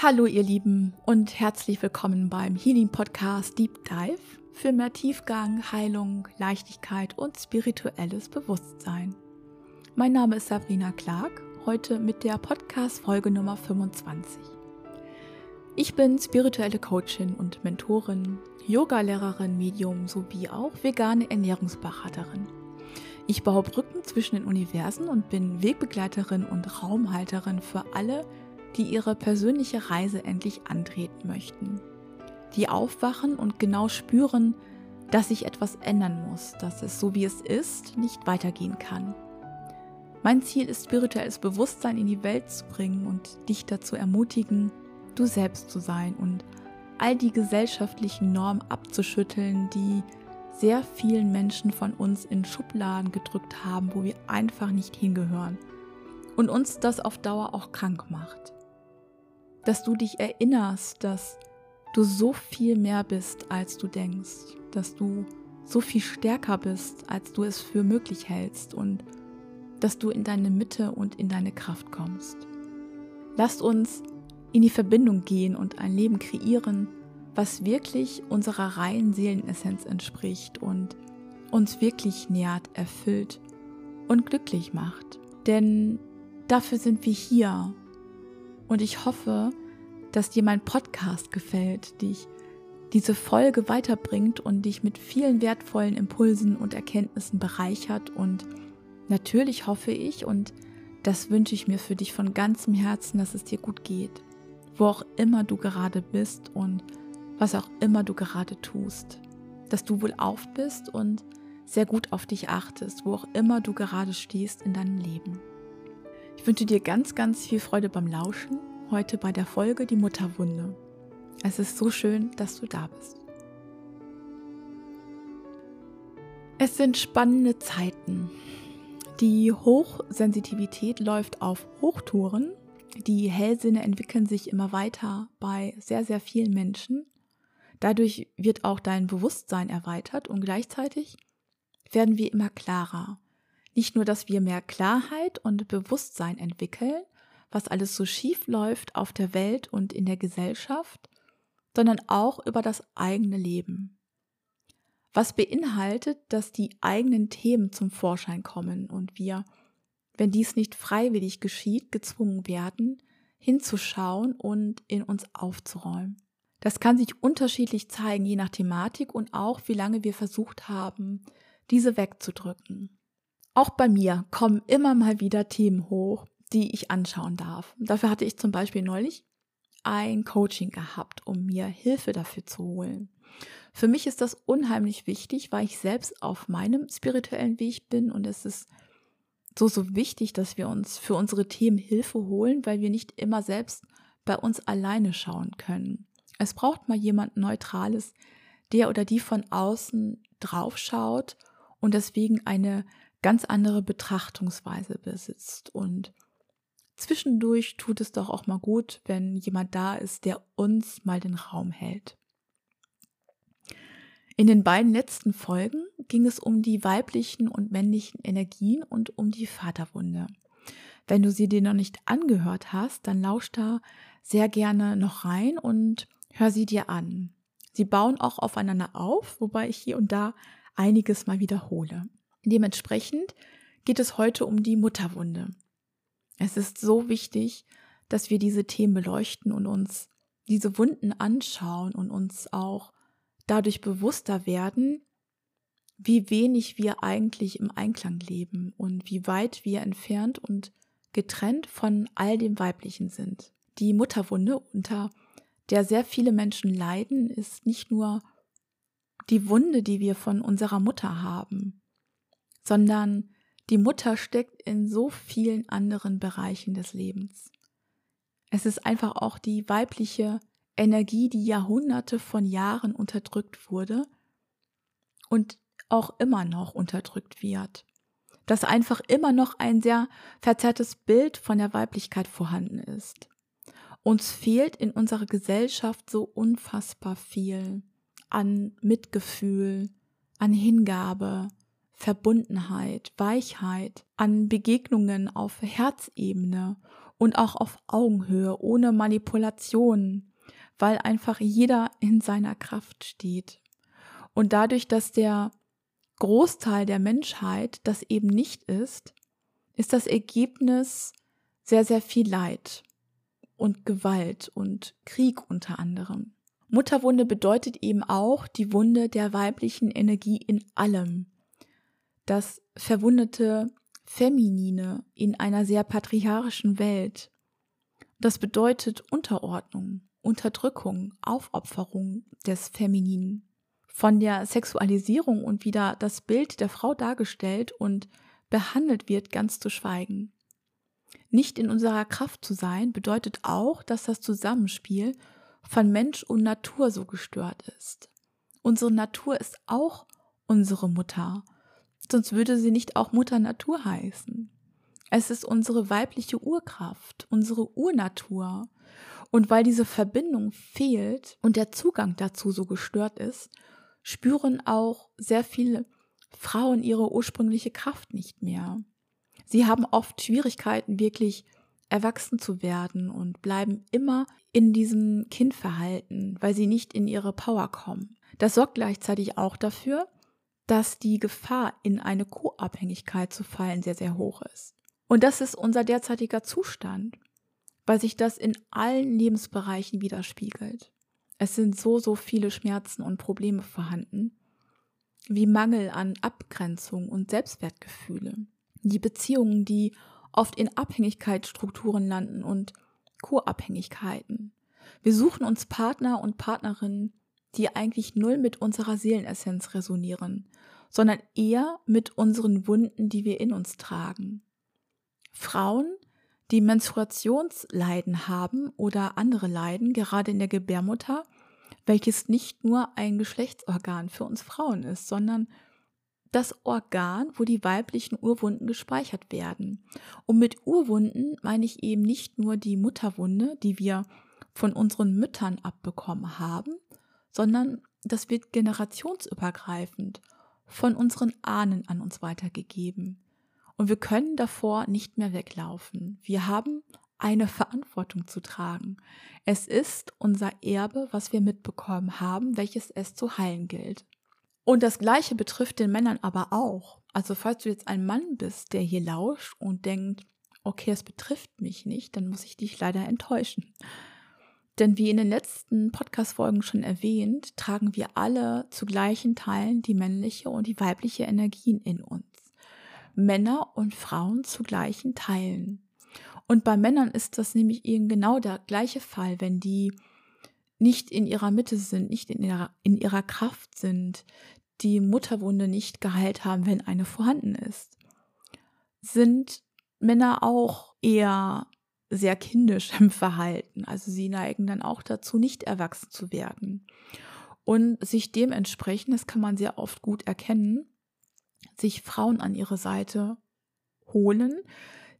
Hallo ihr Lieben und herzlich willkommen beim Healing Podcast Deep Dive für mehr Tiefgang, Heilung, Leichtigkeit und spirituelles Bewusstsein. Mein Name ist Sabrina Clark, heute mit der Podcast Folge Nummer 25. Ich bin spirituelle Coachin und Mentorin, Yogalehrerin, Medium sowie auch vegane Ernährungsberaterin. Ich baue Brücken zwischen den Universen und bin Wegbegleiterin und Raumhalterin für alle, ihre persönliche Reise endlich antreten möchten. Die aufwachen und genau spüren, dass sich etwas ändern muss, dass es so wie es ist nicht weitergehen kann. Mein Ziel ist spirituelles Bewusstsein in die Welt zu bringen und dich dazu ermutigen, du selbst zu sein und all die gesellschaftlichen Normen abzuschütteln, die sehr vielen Menschen von uns in Schubladen gedrückt haben, wo wir einfach nicht hingehören und uns das auf Dauer auch krank macht dass du dich erinnerst, dass du so viel mehr bist, als du denkst, dass du so viel stärker bist, als du es für möglich hältst und dass du in deine Mitte und in deine Kraft kommst. Lasst uns in die Verbindung gehen und ein Leben kreieren, was wirklich unserer reinen Seelenessenz entspricht und uns wirklich nährt, erfüllt und glücklich macht. Denn dafür sind wir hier und ich hoffe, dass dir mein Podcast gefällt, dich diese Folge weiterbringt und dich mit vielen wertvollen Impulsen und Erkenntnissen bereichert. Und natürlich hoffe ich und das wünsche ich mir für dich von ganzem Herzen, dass es dir gut geht, wo auch immer du gerade bist und was auch immer du gerade tust. Dass du wohl auf bist und sehr gut auf dich achtest, wo auch immer du gerade stehst in deinem Leben. Ich wünsche dir ganz, ganz viel Freude beim Lauschen. Heute bei der Folge Die Mutterwunde. Es ist so schön, dass du da bist. Es sind spannende Zeiten. Die Hochsensitivität läuft auf Hochtouren. Die Hellsinne entwickeln sich immer weiter bei sehr, sehr vielen Menschen. Dadurch wird auch dein Bewusstsein erweitert und gleichzeitig werden wir immer klarer. Nicht nur, dass wir mehr Klarheit und Bewusstsein entwickeln, was alles so schief läuft auf der Welt und in der Gesellschaft, sondern auch über das eigene Leben. Was beinhaltet, dass die eigenen Themen zum Vorschein kommen und wir, wenn dies nicht freiwillig geschieht, gezwungen werden, hinzuschauen und in uns aufzuräumen. Das kann sich unterschiedlich zeigen, je nach Thematik und auch wie lange wir versucht haben, diese wegzudrücken. Auch bei mir kommen immer mal wieder Themen hoch, die ich anschauen darf. Dafür hatte ich zum Beispiel neulich ein Coaching gehabt, um mir Hilfe dafür zu holen. Für mich ist das unheimlich wichtig, weil ich selbst auf meinem spirituellen Weg bin und es ist so, so wichtig, dass wir uns für unsere Themen Hilfe holen, weil wir nicht immer selbst bei uns alleine schauen können. Es braucht mal jemand Neutrales, der oder die von außen draufschaut und deswegen eine ganz andere Betrachtungsweise besitzt. Und zwischendurch tut es doch auch mal gut, wenn jemand da ist, der uns mal den Raum hält. In den beiden letzten Folgen ging es um die weiblichen und männlichen Energien und um die Vaterwunde. Wenn du sie dir noch nicht angehört hast, dann lausch da sehr gerne noch rein und hör sie dir an. Sie bauen auch aufeinander auf, wobei ich hier und da einiges mal wiederhole. Dementsprechend geht es heute um die Mutterwunde. Es ist so wichtig, dass wir diese Themen beleuchten und uns diese Wunden anschauen und uns auch dadurch bewusster werden, wie wenig wir eigentlich im Einklang leben und wie weit wir entfernt und getrennt von all dem Weiblichen sind. Die Mutterwunde, unter der sehr viele Menschen leiden, ist nicht nur die Wunde, die wir von unserer Mutter haben, sondern die Mutter steckt in so vielen anderen Bereichen des Lebens. Es ist einfach auch die weibliche Energie, die Jahrhunderte von Jahren unterdrückt wurde und auch immer noch unterdrückt wird. Dass einfach immer noch ein sehr verzerrtes Bild von der Weiblichkeit vorhanden ist. Uns fehlt in unserer Gesellschaft so unfassbar viel an Mitgefühl, an Hingabe, Verbundenheit, Weichheit, an Begegnungen auf Herzebene und auch auf Augenhöhe, ohne Manipulation, weil einfach jeder in seiner Kraft steht. Und dadurch, dass der Großteil der Menschheit das eben nicht ist, ist das Ergebnis sehr, sehr viel Leid und Gewalt und Krieg unter anderem. Mutterwunde bedeutet eben auch die Wunde der weiblichen Energie in allem. Das verwundete Feminine in einer sehr patriarchischen Welt. Das bedeutet Unterordnung, Unterdrückung, Aufopferung des Femininen. Von der Sexualisierung und wieder das Bild der Frau dargestellt und behandelt wird, ganz zu schweigen. Nicht in unserer Kraft zu sein bedeutet auch, dass das Zusammenspiel von Mensch und Natur so gestört ist. Unsere Natur ist auch unsere Mutter, sonst würde sie nicht auch Mutter Natur heißen. Es ist unsere weibliche Urkraft, unsere Urnatur. Und weil diese Verbindung fehlt und der Zugang dazu so gestört ist, spüren auch sehr viele Frauen ihre ursprüngliche Kraft nicht mehr. Sie haben oft Schwierigkeiten, wirklich erwachsen zu werden und bleiben immer in diesem Kindverhalten, weil sie nicht in ihre Power kommen. Das sorgt gleichzeitig auch dafür, dass die Gefahr, in eine Co-Abhängigkeit zu fallen, sehr, sehr hoch ist. Und das ist unser derzeitiger Zustand, weil sich das in allen Lebensbereichen widerspiegelt. Es sind so, so viele Schmerzen und Probleme vorhanden, wie Mangel an Abgrenzung und Selbstwertgefühle. Die Beziehungen, die oft in Abhängigkeitsstrukturen landen und Co-Abhängigkeiten. Wir suchen uns Partner und Partnerinnen, die eigentlich null mit unserer Seelenessenz resonieren, sondern eher mit unseren Wunden, die wir in uns tragen. Frauen, die Menstruationsleiden haben oder andere Leiden, gerade in der Gebärmutter, welches nicht nur ein Geschlechtsorgan für uns Frauen ist, sondern das Organ, wo die weiblichen Urwunden gespeichert werden. Und mit Urwunden meine ich eben nicht nur die Mutterwunde, die wir von unseren Müttern abbekommen haben, sondern das wird generationsübergreifend von unseren Ahnen an uns weitergegeben. Und wir können davor nicht mehr weglaufen. Wir haben eine Verantwortung zu tragen. Es ist unser Erbe, was wir mitbekommen haben, welches es zu heilen gilt. Und das Gleiche betrifft den Männern aber auch. Also falls du jetzt ein Mann bist, der hier lauscht und denkt, okay, es betrifft mich nicht, dann muss ich dich leider enttäuschen. Denn wie in den letzten Podcast-Folgen schon erwähnt, tragen wir alle zu gleichen Teilen die männliche und die weibliche Energien in uns. Männer und Frauen zu gleichen Teilen. Und bei Männern ist das nämlich eben genau der gleiche Fall, wenn die nicht in ihrer Mitte sind, nicht in ihrer, in ihrer Kraft sind, die Mutterwunde nicht geheilt haben, wenn eine vorhanden ist. Sind Männer auch eher sehr kindisch im Verhalten. Also sie neigen dann auch dazu, nicht erwachsen zu werden. Und sich dementsprechend, das kann man sehr oft gut erkennen, sich Frauen an ihre Seite holen,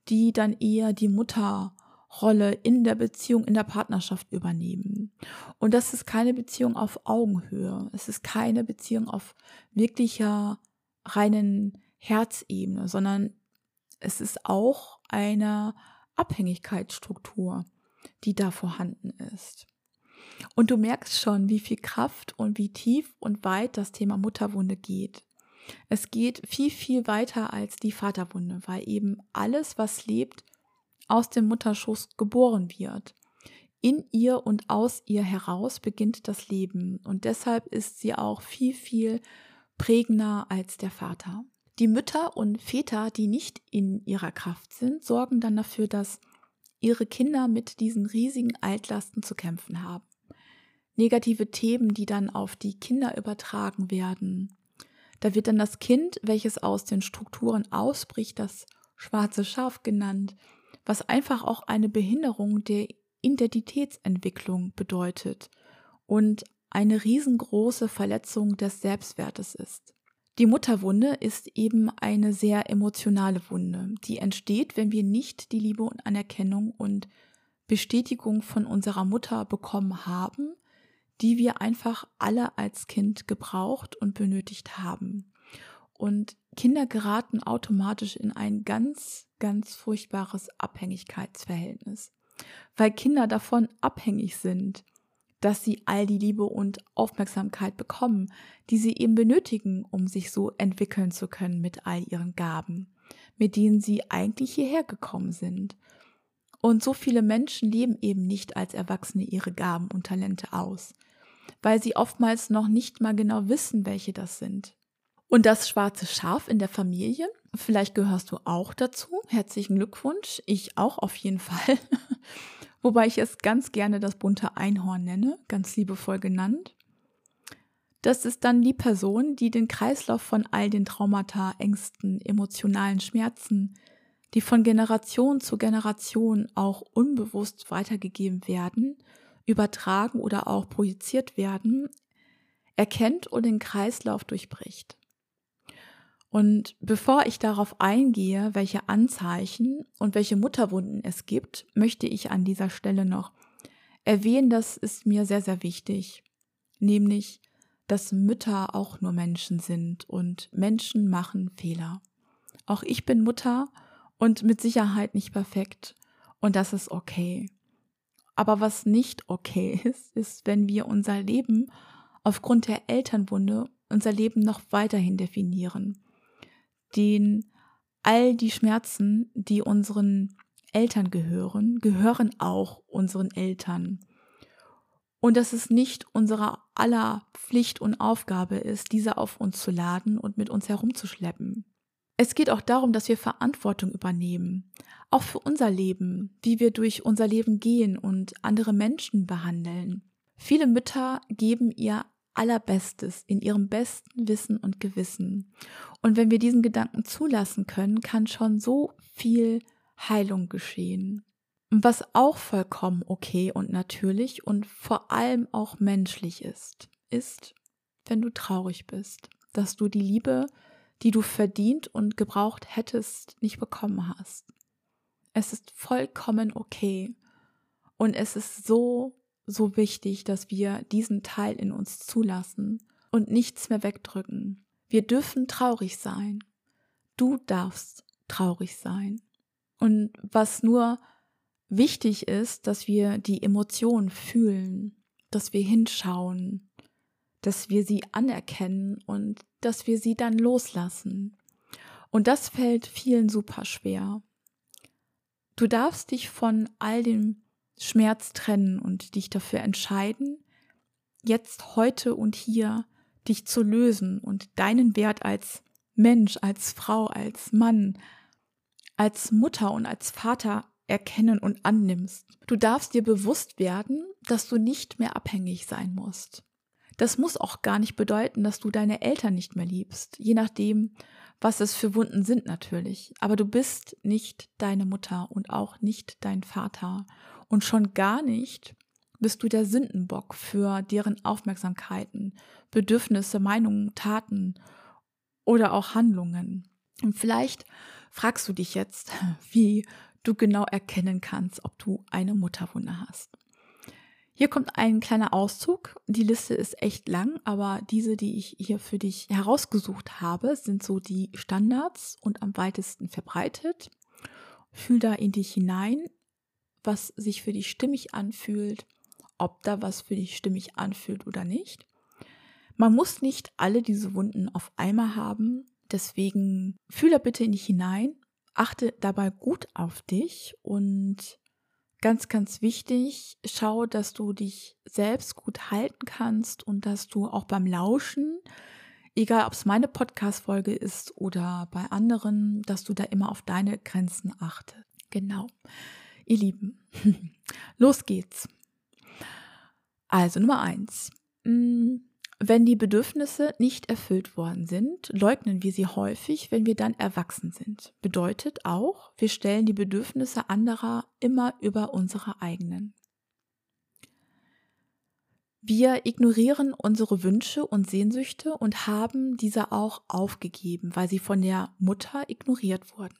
die dann eher die Mutterrolle in der Beziehung, in der Partnerschaft übernehmen. Und das ist keine Beziehung auf Augenhöhe. Es ist keine Beziehung auf wirklicher reinen Herzebene, sondern es ist auch eine Abhängigkeitsstruktur, die da vorhanden ist. Und du merkst schon, wie viel Kraft und wie tief und weit das Thema Mutterwunde geht. Es geht viel, viel weiter als die Vaterwunde, weil eben alles, was lebt, aus dem Mutterschuss geboren wird. In ihr und aus ihr heraus beginnt das Leben und deshalb ist sie auch viel, viel prägender als der Vater. Die Mütter und Väter, die nicht in ihrer Kraft sind, sorgen dann dafür, dass ihre Kinder mit diesen riesigen Altlasten zu kämpfen haben. Negative Themen, die dann auf die Kinder übertragen werden, da wird dann das Kind, welches aus den Strukturen ausbricht, das schwarze Schaf genannt, was einfach auch eine Behinderung der Identitätsentwicklung bedeutet und eine riesengroße Verletzung des Selbstwertes ist. Die Mutterwunde ist eben eine sehr emotionale Wunde, die entsteht, wenn wir nicht die Liebe und Anerkennung und Bestätigung von unserer Mutter bekommen haben, die wir einfach alle als Kind gebraucht und benötigt haben. und Kinder geraten automatisch in ein ganz, ganz furchtbares Abhängigkeitsverhältnis, weil Kinder davon abhängig sind, dass sie all die Liebe und Aufmerksamkeit bekommen, die sie eben benötigen, um sich so entwickeln zu können mit all ihren Gaben, mit denen sie eigentlich hierher gekommen sind. Und so viele Menschen leben eben nicht als Erwachsene ihre Gaben und Talente aus, weil sie oftmals noch nicht mal genau wissen, welche das sind. Und das schwarze Schaf in der Familie, vielleicht gehörst du auch dazu. Herzlichen Glückwunsch. Ich auch auf jeden Fall. Wobei ich es ganz gerne das bunte Einhorn nenne, ganz liebevoll genannt. Das ist dann die Person, die den Kreislauf von all den Traumata, Ängsten, emotionalen Schmerzen, die von Generation zu Generation auch unbewusst weitergegeben werden, übertragen oder auch projiziert werden, erkennt und den Kreislauf durchbricht. Und bevor ich darauf eingehe, welche Anzeichen und welche Mutterwunden es gibt, möchte ich an dieser Stelle noch erwähnen, das ist mir sehr, sehr wichtig, nämlich, dass Mütter auch nur Menschen sind und Menschen machen Fehler. Auch ich bin Mutter und mit Sicherheit nicht perfekt und das ist okay. Aber was nicht okay ist, ist, wenn wir unser Leben aufgrund der Elternwunde unser Leben noch weiterhin definieren den all die Schmerzen, die unseren Eltern gehören, gehören auch unseren Eltern. Und dass es nicht unsere aller Pflicht und Aufgabe ist, diese auf uns zu laden und mit uns herumzuschleppen. Es geht auch darum, dass wir Verantwortung übernehmen, auch für unser Leben, wie wir durch unser Leben gehen und andere Menschen behandeln. Viele Mütter geben ihr Allerbestes in ihrem besten Wissen und Gewissen. Und wenn wir diesen Gedanken zulassen können, kann schon so viel Heilung geschehen. Was auch vollkommen okay und natürlich und vor allem auch menschlich ist, ist, wenn du traurig bist, dass du die Liebe, die du verdient und gebraucht hättest, nicht bekommen hast. Es ist vollkommen okay. Und es ist so so wichtig, dass wir diesen Teil in uns zulassen und nichts mehr wegdrücken. Wir dürfen traurig sein. Du darfst traurig sein. Und was nur wichtig ist, dass wir die Emotionen fühlen, dass wir hinschauen, dass wir sie anerkennen und dass wir sie dann loslassen. Und das fällt vielen super schwer. Du darfst dich von all dem Schmerz trennen und dich dafür entscheiden, jetzt, heute und hier dich zu lösen und deinen Wert als Mensch, als Frau, als Mann, als Mutter und als Vater erkennen und annimmst. Du darfst dir bewusst werden, dass du nicht mehr abhängig sein musst. Das muss auch gar nicht bedeuten, dass du deine Eltern nicht mehr liebst, je nachdem, was es für Wunden sind natürlich. Aber du bist nicht deine Mutter und auch nicht dein Vater. Und schon gar nicht bist du der Sündenbock für deren Aufmerksamkeiten, Bedürfnisse, Meinungen, Taten oder auch Handlungen. Und vielleicht fragst du dich jetzt, wie du genau erkennen kannst, ob du eine Mutterwunde hast. Hier kommt ein kleiner Auszug. Die Liste ist echt lang, aber diese, die ich hier für dich herausgesucht habe, sind so die Standards und am weitesten verbreitet. Fühl da in dich hinein, was sich für dich stimmig anfühlt, ob da was für dich stimmig anfühlt oder nicht. Man muss nicht alle diese Wunden auf einmal haben, deswegen fühle bitte in dich hinein, achte dabei gut auf dich und ganz, ganz wichtig, schau, dass du dich selbst gut halten kannst und dass du auch beim Lauschen, egal ob es meine Podcast-Folge ist oder bei anderen, dass du da immer auf deine Grenzen achtest. Genau. Ihr Lieben, los geht's. Also Nummer eins. Mm, wenn die Bedürfnisse nicht erfüllt worden sind, leugnen wir sie häufig, wenn wir dann erwachsen sind. Bedeutet auch, wir stellen die Bedürfnisse anderer immer über unsere eigenen. Wir ignorieren unsere Wünsche und Sehnsüchte und haben diese auch aufgegeben, weil sie von der Mutter ignoriert wurden.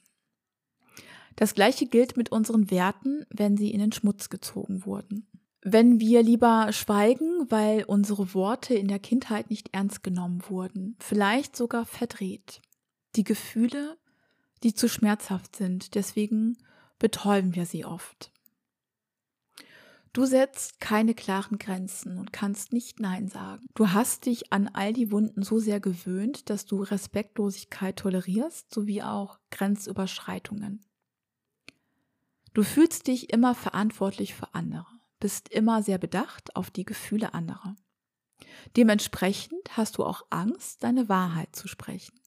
Das gleiche gilt mit unseren Werten, wenn sie in den Schmutz gezogen wurden. Wenn wir lieber schweigen, weil unsere Worte in der Kindheit nicht ernst genommen wurden, vielleicht sogar verdreht. die Gefühle, die zu schmerzhaft sind. Deswegen betäuben wir sie oft. Du setzt keine klaren Grenzen und kannst nicht Nein sagen. Du hast dich an all die Wunden so sehr gewöhnt, dass du Respektlosigkeit tolerierst, sowie auch Grenzüberschreitungen. Du fühlst dich immer verantwortlich für andere, bist immer sehr bedacht auf die Gefühle anderer. Dementsprechend hast du auch Angst, deine Wahrheit zu sprechen.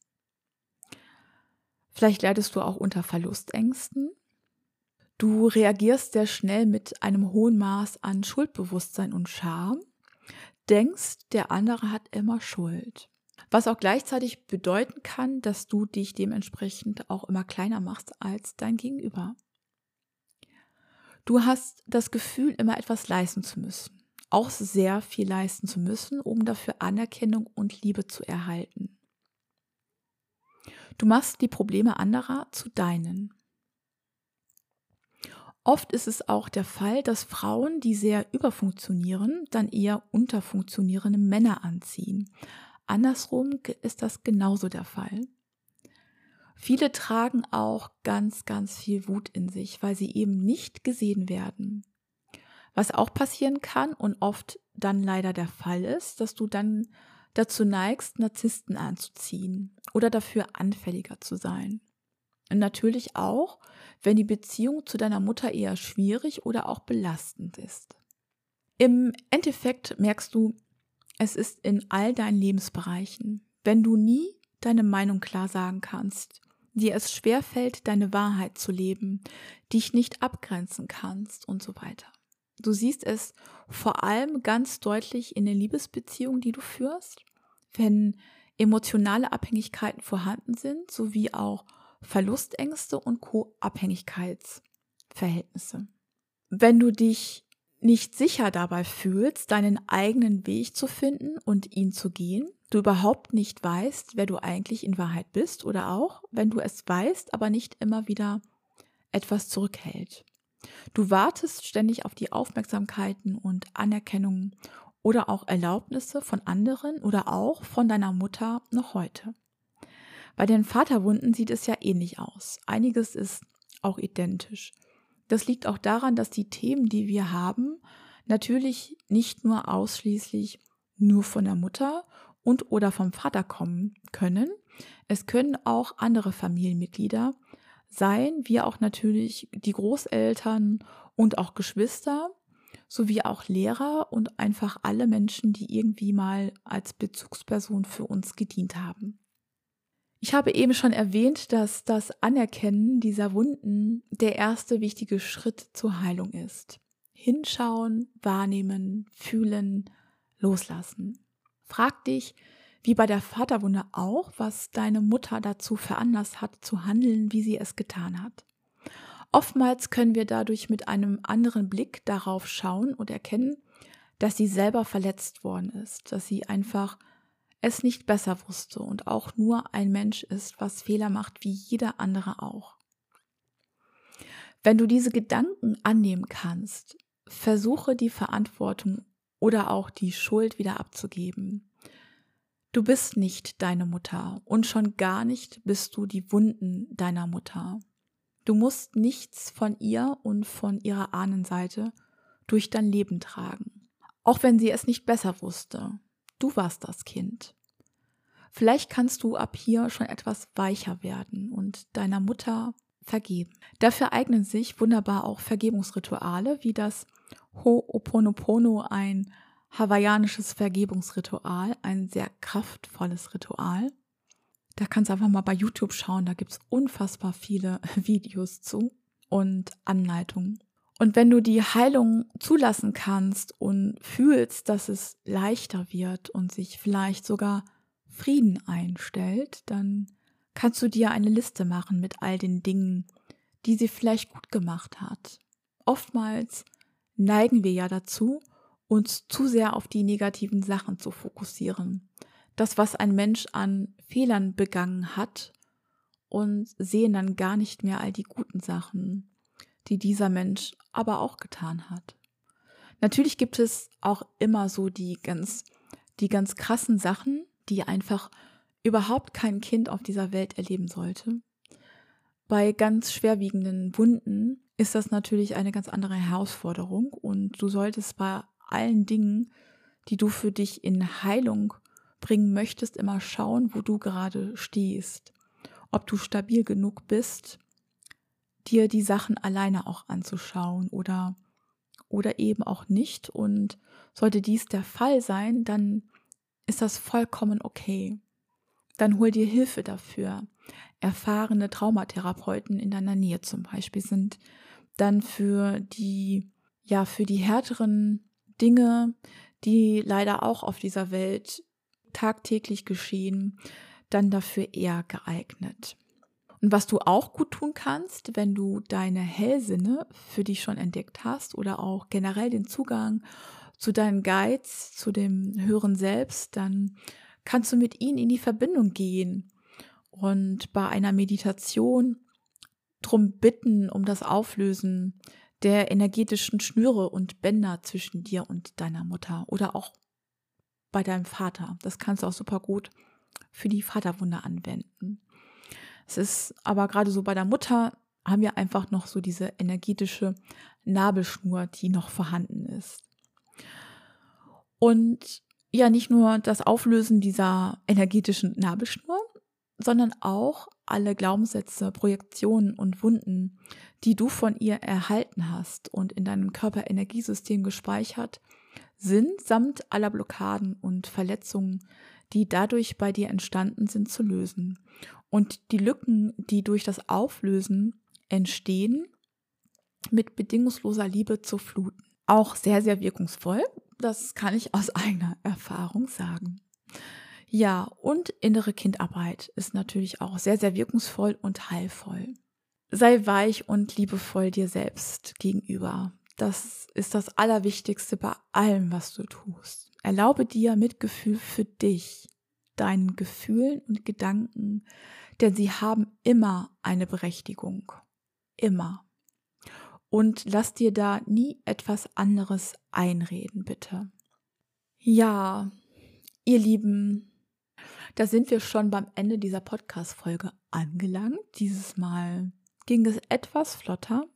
Vielleicht leidest du auch unter Verlustängsten Du reagierst sehr schnell mit einem hohen Maß an Schuldbewusstsein und Scham, denkst, der andere hat immer Schuld. Was auch gleichzeitig bedeuten kann, dass du dich dementsprechend auch immer kleiner machst als dein Gegenüber. Du hast das Gefühl, immer etwas leisten zu müssen, auch sehr viel leisten zu müssen, um dafür Anerkennung und Liebe zu erhalten. Du machst die Probleme anderer zu deinen. Oft ist es auch der Fall, dass Frauen, die sehr überfunktionieren, dann eher unterfunktionierende Männer anziehen. Andersrum ist das genauso der Fall. Viele tragen auch ganz, ganz viel Wut in sich, weil sie eben nicht gesehen werden. Was auch passieren kann und oft dann leider der Fall ist, dass du dann dazu neigst, Narzissten anzuziehen oder dafür anfälliger zu sein. Und natürlich auch, wenn die Beziehung zu deiner Mutter eher schwierig oder auch belastend ist. Im Endeffekt merkst du, es ist in all deinen Lebensbereichen, wenn du nie deine Meinung klar sagen kannst, dir es schwerfällt, deine Wahrheit zu leben, dich nicht abgrenzen kannst und so weiter. Du siehst es vor allem ganz deutlich in den Liebesbeziehungen, die du führst, wenn emotionale Abhängigkeiten vorhanden sind, sowie auch Verlustängste und Co-Abhängigkeitsverhältnisse. Wenn du dich nicht sicher dabei fühlst, deinen eigenen Weg zu finden und ihn zu gehen, du überhaupt nicht weißt, wer du eigentlich in Wahrheit bist oder auch, wenn du es weißt, aber nicht immer wieder etwas zurückhält. Du wartest ständig auf die Aufmerksamkeiten und Anerkennungen oder auch Erlaubnisse von anderen oder auch von deiner Mutter noch heute. Bei den Vaterwunden sieht es ja ähnlich aus. Einiges ist auch identisch. Das liegt auch daran, dass die Themen, die wir haben, natürlich nicht nur ausschließlich nur von der Mutter und oder vom Vater kommen können. Es können auch andere Familienmitglieder sein, wie auch natürlich die Großeltern und auch Geschwister, sowie auch Lehrer und einfach alle Menschen, die irgendwie mal als Bezugsperson für uns gedient haben. Ich habe eben schon erwähnt, dass das Anerkennen dieser Wunden der erste wichtige Schritt zur Heilung ist. Hinschauen, wahrnehmen, fühlen, loslassen. Frag dich, wie bei der Vaterwunde auch, was deine Mutter dazu veranlasst hat, zu handeln, wie sie es getan hat. Oftmals können wir dadurch mit einem anderen Blick darauf schauen und erkennen, dass sie selber verletzt worden ist, dass sie einfach es nicht besser wusste und auch nur ein Mensch ist, was Fehler macht, wie jeder andere auch. Wenn du diese Gedanken annehmen kannst, versuche die Verantwortung oder auch die Schuld wieder abzugeben. Du bist nicht deine Mutter und schon gar nicht bist du die Wunden deiner Mutter. Du musst nichts von ihr und von ihrer Ahnenseite durch dein Leben tragen, auch wenn sie es nicht besser wusste. Du warst das Kind. Vielleicht kannst du ab hier schon etwas weicher werden und deiner Mutter vergeben. Dafür eignen sich wunderbar auch Vergebungsrituale, wie das Ho'oponopono, ein hawaiianisches Vergebungsritual, ein sehr kraftvolles Ritual. Da kannst du einfach mal bei YouTube schauen, da gibt es unfassbar viele Videos zu und Anleitungen. Und wenn du die Heilung zulassen kannst und fühlst, dass es leichter wird und sich vielleicht sogar Frieden einstellt, dann kannst du dir eine Liste machen mit all den Dingen, die sie vielleicht gut gemacht hat. Oftmals neigen wir ja dazu, uns zu sehr auf die negativen Sachen zu fokussieren. Das, was ein Mensch an Fehlern begangen hat und sehen dann gar nicht mehr all die guten Sachen, die dieser Mensch aber auch getan hat. Natürlich gibt es auch immer so die ganz, die ganz krassen Sachen, die einfach überhaupt kein Kind auf dieser Welt erleben sollte. Bei ganz schwerwiegenden Wunden ist das natürlich eine ganz andere Herausforderung und du solltest bei allen Dingen, die du für dich in Heilung bringen möchtest, immer schauen, wo du gerade stehst. Ob du stabil genug bist, dir die Sachen alleine auch anzuschauen oder, oder eben auch nicht. Und sollte dies der Fall sein, dann ist das vollkommen okay. Dann hol dir Hilfe dafür. Erfahrene Traumatherapeuten in deiner Nähe zum Beispiel sind dann für die, ja, für die härteren Dinge, die leider auch auf dieser Welt tagtäglich geschehen, dann dafür eher geeignet. Und was du auch gut tun kannst, wenn du deine Hellsinne für dich schon entdeckt hast oder auch generell den Zugang zu deinen Guides, zu dem höheren Selbst, dann kannst du mit ihnen in die Verbindung gehen und bei einer Meditation drum bitten, um das Auflösen der energetischen Schnüre und Bänder zwischen dir und deiner Mutter oder auch bei deinem Vater. Das kannst du auch super gut für die Vaterwunde anwenden. Es ist aber gerade so bei der Mutter haben wir einfach noch so diese energetische Nabelschnur, die noch vorhanden ist. Und ja, nicht nur das Auflösen dieser energetischen Nabelschnur, sondern auch alle Glaubenssätze, Projektionen und Wunden, die du von ihr erhalten hast und in deinem Körperenergiesystem gespeichert, sind samt aller Blockaden und Verletzungen, die dadurch bei dir entstanden sind, zu lösen. Und die Lücken, die durch das Auflösen entstehen, mit bedingungsloser Liebe zu fluten. Auch sehr, sehr wirkungsvoll. Das kann ich aus eigener Erfahrung sagen. Ja, und innere Kindarbeit ist natürlich auch sehr, sehr wirkungsvoll und heilvoll. Sei weich und liebevoll dir selbst gegenüber. Das ist das Allerwichtigste bei allem, was du tust. Erlaube dir Mitgefühl für dich, deinen Gefühlen und Gedanken, denn sie haben immer eine Berechtigung. Immer. Und lass dir da nie etwas anderes einreden, bitte. Ja, ihr Lieben, da sind wir schon beim Ende dieser Podcast-Folge angelangt. Dieses Mal ging es etwas flotter.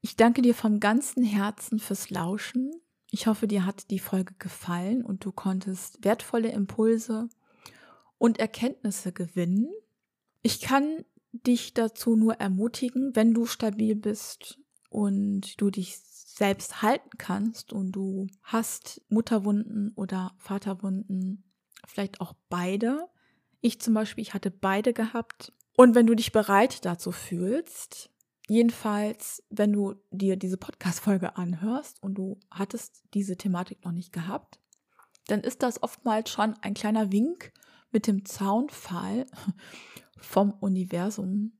Ich danke dir vom ganzen Herzen fürs Lauschen. Ich hoffe, dir hat die Folge gefallen und du konntest wertvolle Impulse und Erkenntnisse gewinnen. Ich kann dich dazu nur ermutigen, wenn du stabil bist und du dich selbst halten kannst und du hast Mutterwunden oder Vaterwunden vielleicht auch beide. Ich zum Beispiel, ich hatte beide gehabt. Und wenn du dich bereit dazu fühlst, jedenfalls, wenn du dir diese Podcast-Folge anhörst und du hattest diese Thematik noch nicht gehabt, dann ist das oftmals schon ein kleiner Wink mit dem Zaunfall vom Universum,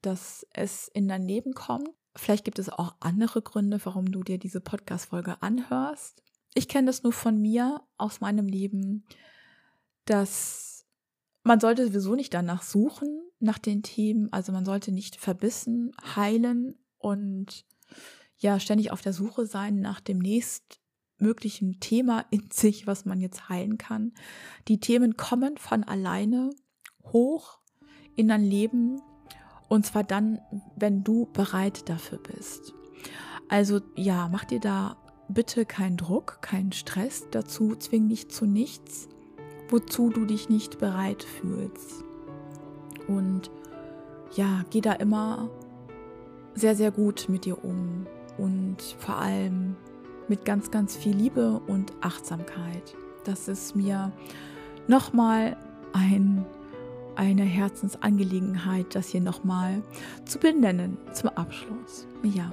dass es in dein Leben kommt. Vielleicht gibt es auch andere Gründe, warum du dir diese Podcast-Folge anhörst. Ich kenne das nur von mir aus meinem Leben, dass man sollte sowieso nicht danach suchen, nach den Themen. Also man sollte nicht verbissen, heilen und ja, ständig auf der Suche sein nach dem nächstmöglichen Thema in sich, was man jetzt heilen kann. Die Themen kommen von alleine hoch in dein Leben und zwar dann, wenn du bereit dafür bist. Also ja, mach dir da bitte keinen Druck, keinen Stress dazu, zwing dich zu nichts wozu du dich nicht bereit fühlst. Und ja, geh da immer sehr, sehr gut mit dir um und vor allem mit ganz, ganz viel Liebe und Achtsamkeit. Das ist mir nochmal ein, eine Herzensangelegenheit, das hier nochmal zu benennen zum Abschluss. Ja.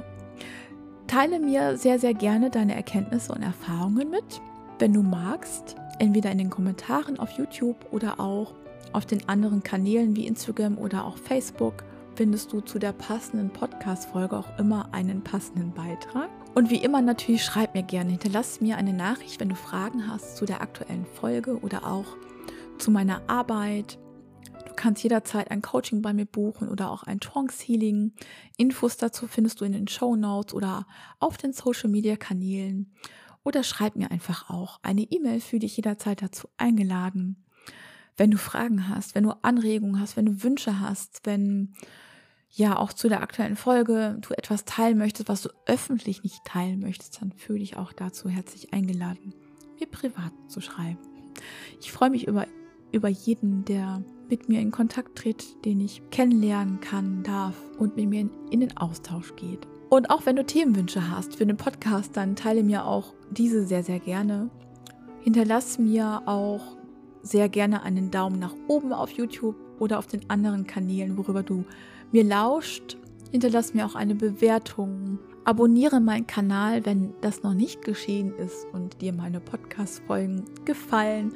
Teile mir sehr, sehr gerne deine Erkenntnisse und Erfahrungen mit. Wenn du magst, entweder in den Kommentaren auf YouTube oder auch auf den anderen Kanälen wie Instagram oder auch Facebook findest du zu der passenden Podcast-Folge auch immer einen passenden Beitrag. Und wie immer natürlich schreib mir gerne, hinterlass mir eine Nachricht, wenn du Fragen hast zu der aktuellen Folge oder auch zu meiner Arbeit. Du kannst jederzeit ein Coaching bei mir buchen oder auch ein Trance Healing. Infos dazu findest du in den Show Notes oder auf den Social Media Kanälen oder schreib mir einfach auch eine E-Mail, für dich jederzeit dazu eingeladen. wenn du Fragen hast, wenn du Anregungen hast, wenn du Wünsche hast, wenn ja auch zu der aktuellen Folge du etwas teilen möchtest, was du öffentlich nicht teilen möchtest, dann fühle dich auch dazu herzlich eingeladen, mir privat zu schreiben. Ich freue mich über, über jeden, der mit mir in Kontakt tritt, den ich kennenlernen kann, darf und mit mir in, in den Austausch geht. Und auch wenn du Themenwünsche hast für den Podcast, dann teile mir auch diese sehr, sehr gerne. Hinterlass mir auch sehr gerne einen Daumen nach oben auf YouTube oder auf den anderen Kanälen, worüber du mir lauscht. Hinterlass mir auch eine Bewertung. Abonniere meinen Kanal, wenn das noch nicht geschehen ist und dir meine Podcast-Folgen gefallen.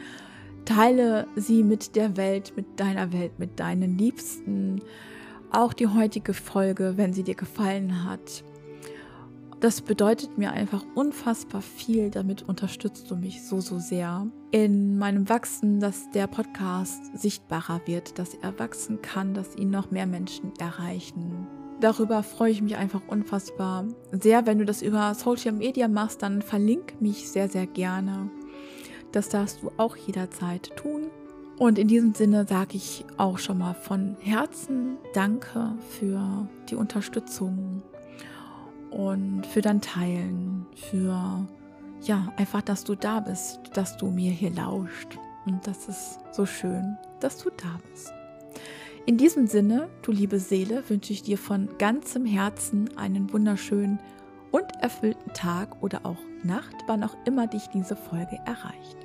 Teile sie mit der Welt, mit deiner Welt, mit deinen Liebsten auch die heutige Folge, wenn sie dir gefallen hat. Das bedeutet mir einfach unfassbar viel. Damit unterstützt du mich so, so sehr in meinem Wachsen, dass der Podcast sichtbarer wird, dass er wachsen kann, dass ihn noch mehr Menschen erreichen. Darüber freue ich mich einfach unfassbar sehr. Wenn du das über Social Media machst, dann verlink mich sehr, sehr gerne. Das darfst du auch jederzeit tun. Und in diesem Sinne sage ich auch schon mal von Herzen Danke für die Unterstützung und für dein Teilen, für ja, einfach, dass du da bist, dass du mir hier lauscht. Und das ist so schön, dass du da bist. In diesem Sinne, du liebe Seele, wünsche ich dir von ganzem Herzen einen wunderschönen und erfüllten Tag oder auch Nacht, wann auch immer dich diese Folge erreicht.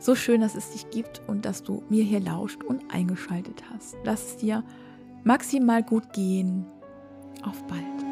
So schön, dass es dich gibt und dass du mir hier lauscht und eingeschaltet hast. Lass es dir maximal gut gehen. Auf bald.